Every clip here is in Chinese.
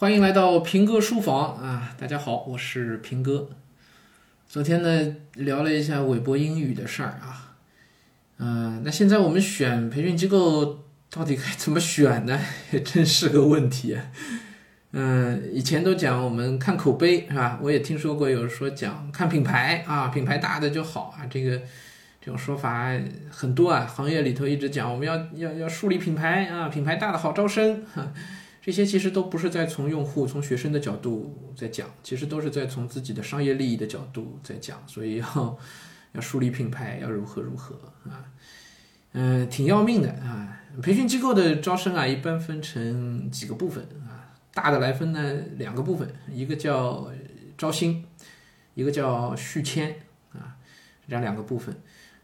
欢迎来到平哥书房啊！大家好，我是平哥。昨天呢聊了一下韦博英语的事儿啊，嗯、那现在我们选培训机构到底该怎么选呢？也真是个问题。嗯、以前都讲我们看口碑是吧？我也听说过有说讲看品牌啊，品牌大的就好啊，这个这种说法很多啊。行业里头一直讲我们要要要树立品牌啊，品牌大的好招生。哈这些其实都不是在从用户、从学生的角度在讲，其实都是在从自己的商业利益的角度在讲，所以要要树立品牌，要如何如何啊，嗯、挺要命的啊。培训机构的招生啊，一般分成几个部分啊，大的来分呢两个部分，一个叫招新，一个叫续签啊，这样两个部分。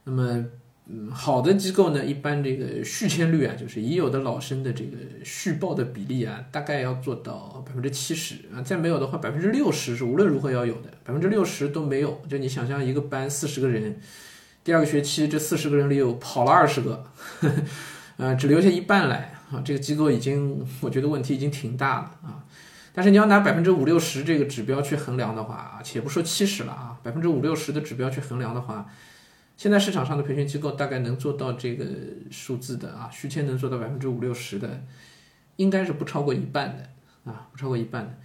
那么嗯，好的机构呢，一般这个续签率啊，就是已有的老生的这个续报的比例啊，大概要做到百分之七十啊，再没有的话，百分之六十是无论如何要有的，百分之六十都没有，就你想象一个班四十个人，第二个学期这四十个人里有跑了二十个，呵呵呃，只留下一半来啊，这个机构已经我觉得问题已经挺大了啊。但是你要拿百分之五六十这个指标去衡量的话啊，且不说七十了啊，百分之五六十的指标去衡量的话。现在市场上的培训机构大概能做到这个数字的啊，续签能做到百分之五六十的，应该是不超过一半的啊，不超过一半的。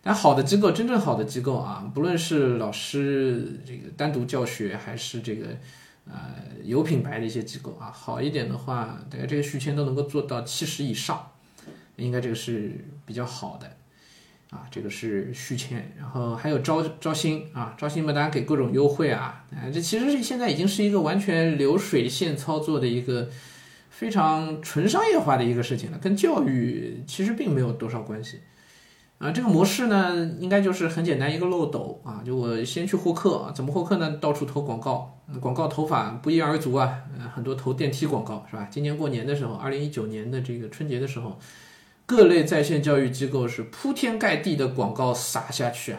但好的机构，真正好的机构啊，不论是老师这个单独教学，还是这个呃有品牌的一些机构啊，好一点的话，大概这个续签都能够做到七十以上，应该这个是比较好的。啊，这个是续签，然后还有招招新啊，招新嘛，大家给各种优惠啊，啊，这其实是现在已经是一个完全流水线操作的一个非常纯商业化的一个事情了，跟教育其实并没有多少关系。啊，这个模式呢，应该就是很简单一个漏斗啊，就我先去获客，怎么获客呢？到处投广告，广告投法不一而足啊，很多投电梯广告是吧？今年过年的时候，二零一九年的这个春节的时候。各类在线教育机构是铺天盖地的广告撒下去啊！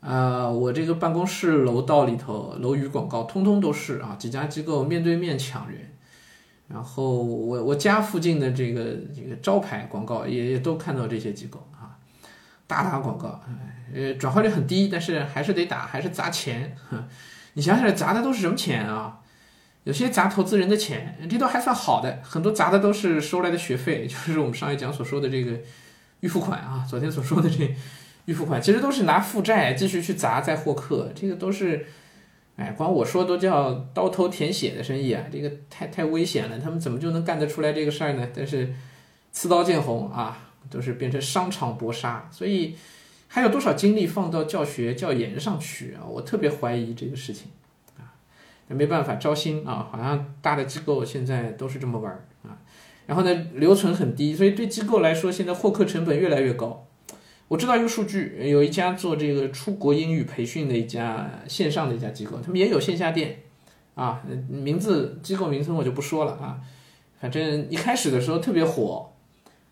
啊、我这个办公室楼道里头楼宇广告通通都是啊，几家机构面对面抢人，然后我我家附近的这个这个招牌广告也也都看到这些机构啊，大打广告，呃，转化率很低，但是还是得打，还是砸钱。哼 你想想砸的都是什么钱啊？有些砸投资人的钱，这都还算好的，很多砸的都是收来的学费，就是我们上一讲所说的这个预付款啊，昨天所说的这预付款，其实都是拿负债继续去砸再获客，这个都是，哎，光我说都叫刀头舔血的生意啊，这个太太危险了，他们怎么就能干得出来这个事儿呢？但是刺刀见红啊，都是变成商场搏杀，所以还有多少精力放到教学教研上去啊？我特别怀疑这个事情。也没办法，招新啊，好像大的机构现在都是这么玩啊。然后呢，留存很低，所以对机构来说，现在获客成本越来越高。我知道一个数据，有一家做这个出国英语培训的一家线上的一家机构，他们也有线下店啊，名字机构名称我就不说了啊。反正一开始的时候特别火，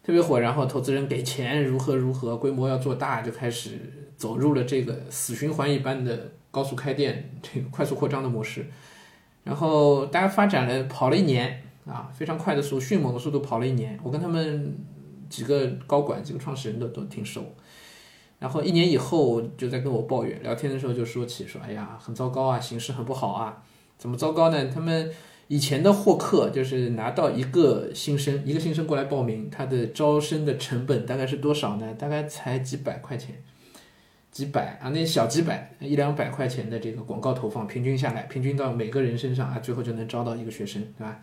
特别火，然后投资人给钱如何如何，规模要做大，就开始走入了这个死循环一般的高速开店、这个快速扩张的模式。然后大家发展了，跑了一年啊，非常快的速度，迅猛的速度跑了一年。我跟他们几个高管、几个创始人都都挺熟。然后一年以后就在跟我抱怨，聊天的时候就说起说，哎呀，很糟糕啊，形势很不好啊。怎么糟糕呢？他们以前的获客就是拿到一个新生，一个新生过来报名，他的招生的成本大概是多少呢？大概才几百块钱。几百啊，那小几百一两百块钱的这个广告投放，平均下来，平均到每个人身上啊，最后就能招到一个学生，对吧？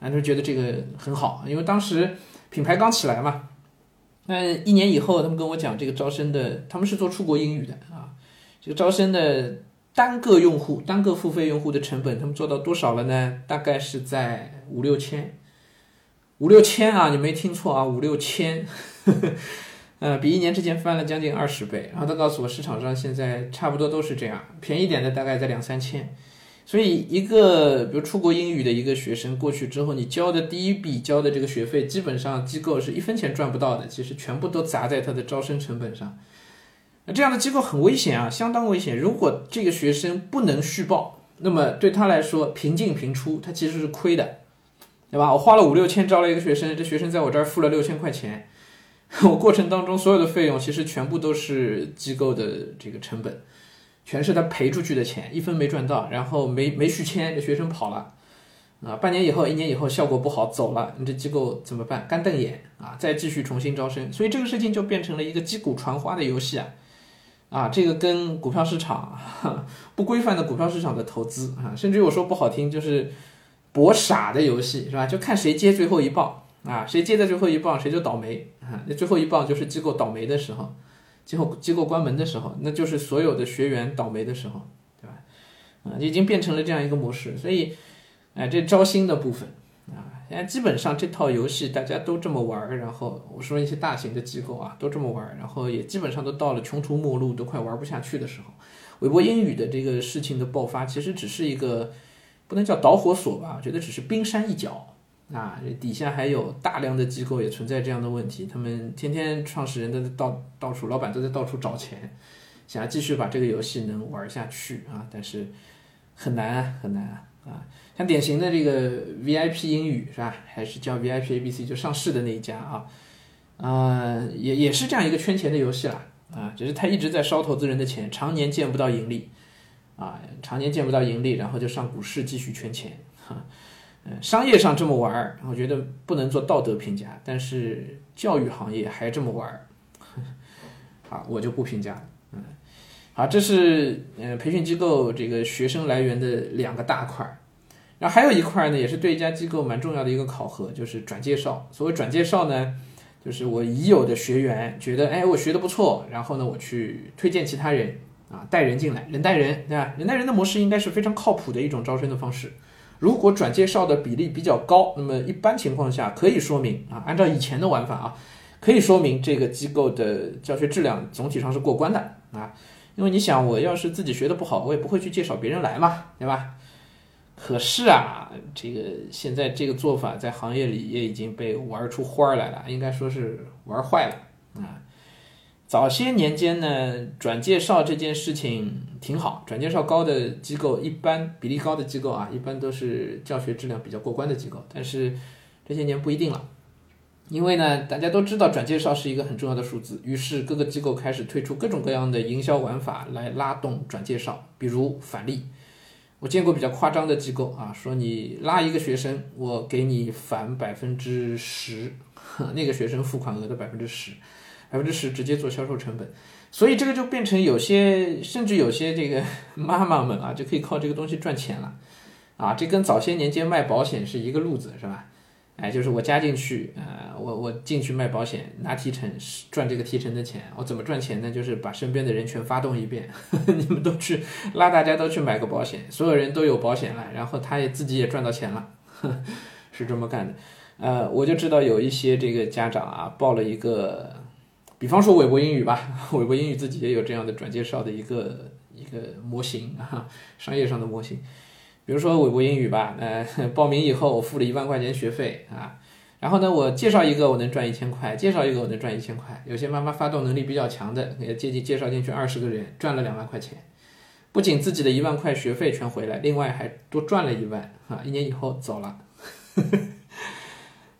啊，就觉得这个很好，因为当时品牌刚起来嘛。那一年以后，他们跟我讲这个招生的，他们是做出国英语的啊，这个招生的单个用户、单个付费用户的成本，他们做到多少了呢？大概是在五六千，五六千啊，你没听错啊，五六千。呃，比一年之前翻了将近二十倍，然后他告诉我，市场上现在差不多都是这样，便宜点的大概在两三千，所以一个比如出国英语的一个学生过去之后，你交的第一笔交的这个学费，基本上机构是一分钱赚不到的，其实全部都砸在他的招生成本上。那这样的机构很危险啊，相当危险。如果这个学生不能续报，那么对他来说平进平出，他其实是亏的，对吧？我花了五六千招了一个学生，这学生在我这儿付了六千块钱。我过程当中所有的费用其实全部都是机构的这个成本，全是他赔出去的钱，一分没赚到，然后没没续签，这学生跑了，啊，半年以后、一年以后效果不好走了，你这机构怎么办？干瞪眼啊，再继续重新招生，所以这个事情就变成了一个击鼓传花的游戏啊。啊，这个跟股票市场不规范的股票市场的投资啊，甚至于我说不好听，就是博傻的游戏，是吧？就看谁接最后一棒啊，谁接的最后一棒，谁就倒霉啊。那最后一棒就是机构倒霉的时候，机构机构关门的时候，那就是所有的学员倒霉的时候，对吧？啊，已经变成了这样一个模式，所以，哎，这招新的部分。现在基本上这套游戏大家都这么玩儿，然后我说一些大型的机构啊都这么玩儿，然后也基本上都到了穷途末路，都快玩不下去的时候。韦博英语的这个事情的爆发，其实只是一个不能叫导火索吧，我觉得只是冰山一角啊。底下还有大量的机构也存在这样的问题，他们天天创始人都在到到处，老板都在到处找钱，想要继续把这个游戏能玩下去啊，但是很难很难啊。像典型的这个 VIP 英语是吧？还是叫 VIP ABC 就上市的那一家啊，啊，也也是这样一个圈钱的游戏啦啊，只是他一直在烧投资人的钱，常年见不到盈利啊，常年见不到盈利，然后就上股市继续圈钱哈。嗯，商业上这么玩儿，我觉得不能做道德评价，但是教育行业还这么玩儿，啊，我就不评价了。嗯，好，这是呃培训机构这个学生来源的两个大块儿。然后还有一块呢，也是对一家机构蛮重要的一个考核，就是转介绍。所谓转介绍呢，就是我已有的学员觉得，哎，我学的不错，然后呢，我去推荐其他人啊，带人进来，人带人，对吧？人带人的模式应该是非常靠谱的一种招生的方式。如果转介绍的比例比较高，那么一般情况下可以说明啊，按照以前的玩法啊，可以说明这个机构的教学质量总体上是过关的啊。因为你想，我要是自己学的不好，我也不会去介绍别人来嘛，对吧？可是啊，这个现在这个做法在行业里也已经被玩出花儿来了，应该说是玩坏了啊。早些年间呢，转介绍这件事情挺好，转介绍高的机构，一般比例高的机构啊，一般都是教学质量比较过关的机构。但是这些年不一定了，因为呢，大家都知道转介绍是一个很重要的数字，于是各个机构开始推出各种各样的营销玩法来拉动转介绍，比如返利。我见过比较夸张的机构啊，说你拉一个学生，我给你返百分之十，那个学生付款额的百分之十，百分之十直接做销售成本，所以这个就变成有些甚至有些这个 妈妈们啊，就可以靠这个东西赚钱了，啊，这跟早些年间卖保险是一个路子，是吧？哎，就是我加进去，呃，我我进去卖保险，拿提成赚这个提成的钱。我怎么赚钱呢？就是把身边的人全发动一遍，你们都去拉，大家都去买个保险，所有人都有保险了，然后他也自己也赚到钱了，是这么干的。呃，我就知道有一些这个家长啊，报了一个，比方说韦博英语吧，韦博英语自己也有这样的转介绍的一个一个模型啊，商业上的模型。比如说韦博英语吧，呃，报名以后我付了一万块钱学费啊，然后呢，我介绍一个我能赚一千块，介绍一个我能赚一千块。有些妈妈发动能力比较强的，也接近介绍进去二十个人，赚了两万块钱，不仅自己的一万块学费全回来，另外还多赚了一万啊！一年以后走了。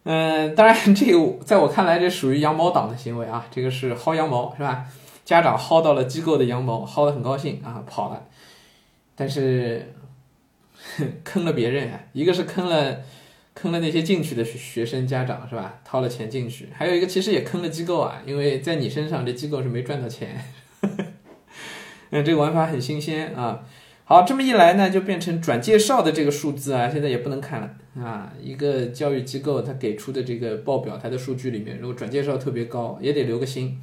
嗯，当然这个在我看来这属于羊毛党的行为啊，这个是薅羊毛是吧？家长薅到了机构的羊毛，薅得很高兴啊，跑了，但是。坑了别人啊，一个是坑了，坑了那些进去的学生家长是吧？掏了钱进去，还有一个其实也坑了机构啊，因为在你身上这机构是没赚到钱。嗯，这个玩法很新鲜啊。好，这么一来呢，就变成转介绍的这个数字啊，现在也不能看了啊。一个教育机构它给出的这个报表，它的数据里面，如果转介绍特别高，也得留个心。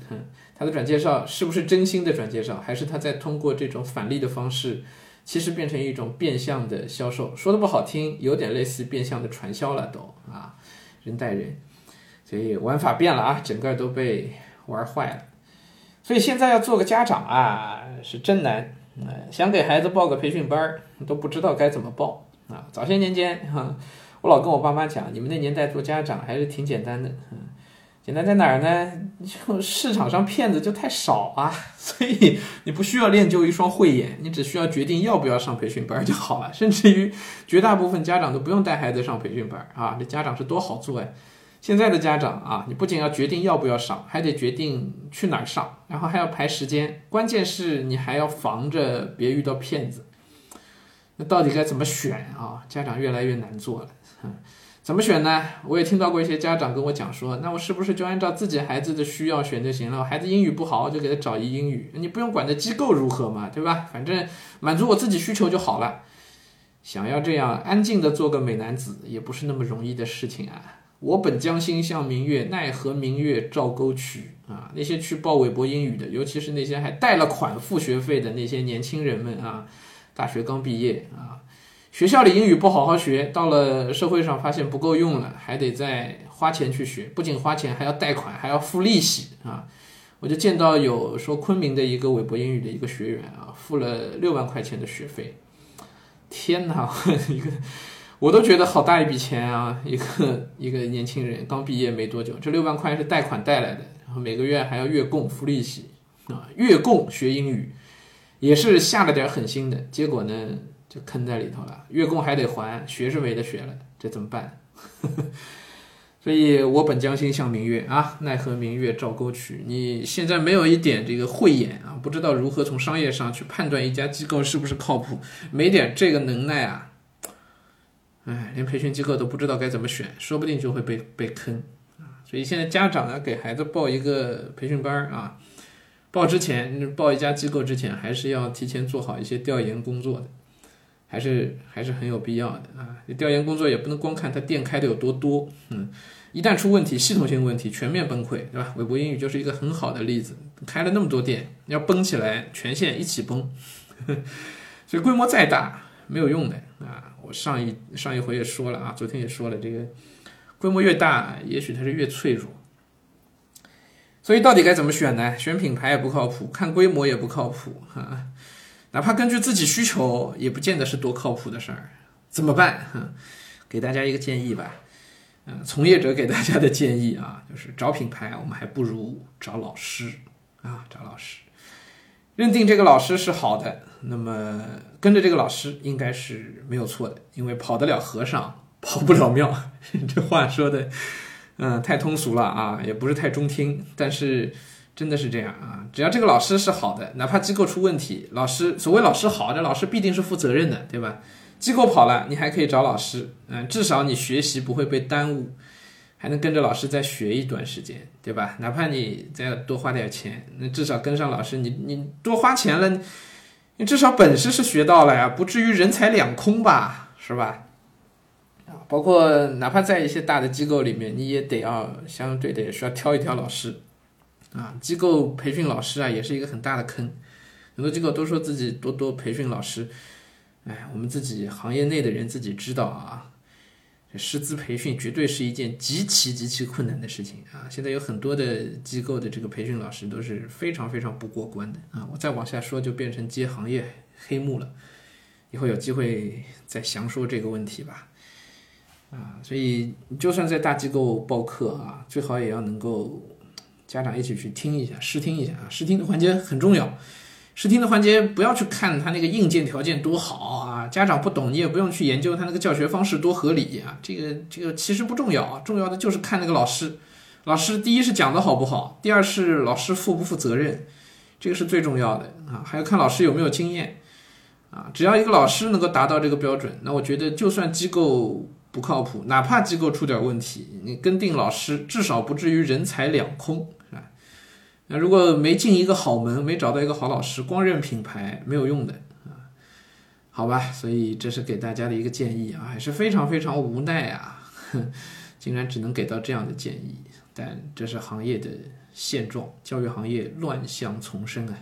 它的转介绍是不是真心的转介绍，还是他在通过这种返利的方式？其实变成一种变相的销售，说的不好听，有点类似变相的传销了，都啊，人带人，所以玩法变了啊，整个都被玩坏了。所以现在要做个家长啊，是真难，想给孩子报个培训班都不知道该怎么报啊。早些年间哈，我老跟我爸妈讲，你们那年代做家长还是挺简单的，简单在哪儿呢？就市场上骗子就太少啊，所以你不需要练就一双慧眼，你只需要决定要不要上培训班就好了。甚至于绝大部分家长都不用带孩子上培训班啊，这家长是多好做呀！现在的家长啊，你不仅要决定要不要上，还得决定去哪儿上，然后还要排时间，关键是你还要防着别遇到骗子。那到底该怎么选啊？家长越来越难做了。怎么选呢？我也听到过一些家长跟我讲说，那我是不是就按照自己孩子的需要选就行了？孩子英语不好，就给他找一英语，你不用管这机构如何嘛，对吧？反正满足我自己需求就好了。想要这样安静的做个美男子，也不是那么容易的事情啊。我本将心向明月，奈何明月照沟渠啊！那些去报韦博英语的，尤其是那些还贷了款付学费的那些年轻人们啊，大学刚毕业啊。学校里英语不好好学，到了社会上发现不够用了，还得再花钱去学，不仅花钱，还要贷款，还要付利息啊！我就见到有说昆明的一个韦博英语的一个学员啊，付了六万块钱的学费，天哪，一个我都觉得好大一笔钱啊！一个一个年轻人刚毕业没多久，这六万块是贷款贷来的，然后每个月还要月供付利息啊，月供学英语也是下了点狠心的，结果呢？就坑在里头了，月供还得还，学是没得学了，这怎么办？所以我本将心向明月啊，奈何明月照沟渠。你现在没有一点这个慧眼啊，不知道如何从商业上去判断一家机构是不是靠谱，没点这个能耐啊，哎，连培训机构都不知道该怎么选，说不定就会被被坑啊。所以现在家长呢，给孩子报一个培训班啊，报之前报一家机构之前，还是要提前做好一些调研工作的。还是还是很有必要的啊！调研工作也不能光看他店开的有多多，嗯，一旦出问题，系统性问题，全面崩溃，对吧？韦博英语就是一个很好的例子，开了那么多店，要崩起来，全线一起崩，所以规模再大没有用的啊！我上一上一回也说了啊，昨天也说了，这个规模越大，也许它是越脆弱。所以到底该怎么选呢？选品牌也不靠谱，看规模也不靠谱，哈。哪怕根据自己需求，也不见得是多靠谱的事儿，怎么办？给大家一个建议吧。嗯，从业者给大家的建议啊，就是找品牌，我们还不如找老师啊，找老师。认定这个老师是好的，那么跟着这个老师应该是没有错的，因为跑得了和尚跑不了庙。这话说的，嗯，太通俗了啊，也不是太中听，但是。真的是这样啊！只要这个老师是好的，哪怕机构出问题，老师所谓老师好，这老师必定是负责任的，对吧？机构跑了，你还可以找老师，嗯，至少你学习不会被耽误，还能跟着老师再学一段时间，对吧？哪怕你再多花点钱，那至少跟上老师，你你多花钱了，你至少本事是学到了呀，不至于人财两空吧，是吧？啊，包括哪怕在一些大的机构里面，你也得要相对的也需要挑一挑老师。啊，机构培训老师啊，也是一个很大的坑。很多机构都说自己多多培训老师，哎，我们自己行业内的人自己知道啊，这师资培训绝对是一件极其极其困难的事情啊。现在有很多的机构的这个培训老师都是非常非常不过关的啊。我再往下说就变成揭行业黑幕了，以后有机会再详说这个问题吧。啊，所以就算在大机构报课啊，最好也要能够。家长一起去听一下，试听一下啊！试听的环节很重要，试听的环节不要去看他那个硬件条件多好啊，家长不懂，你也不用去研究他那个教学方式多合理啊，这个这个其实不重要啊，重要的就是看那个老师，老师第一是讲的好不好，第二是老师负不负责任，这个是最重要的啊，还要看老师有没有经验啊，只要一个老师能够达到这个标准，那我觉得就算机构。不靠谱，哪怕机构出点问题，你跟定老师至少不至于人财两空，那如果没进一个好门，没找到一个好老师，光认品牌没有用的啊，好吧？所以这是给大家的一个建议啊，还是非常非常无奈啊，竟然只能给到这样的建议，但这是行业的现状，教育行业乱象丛生啊。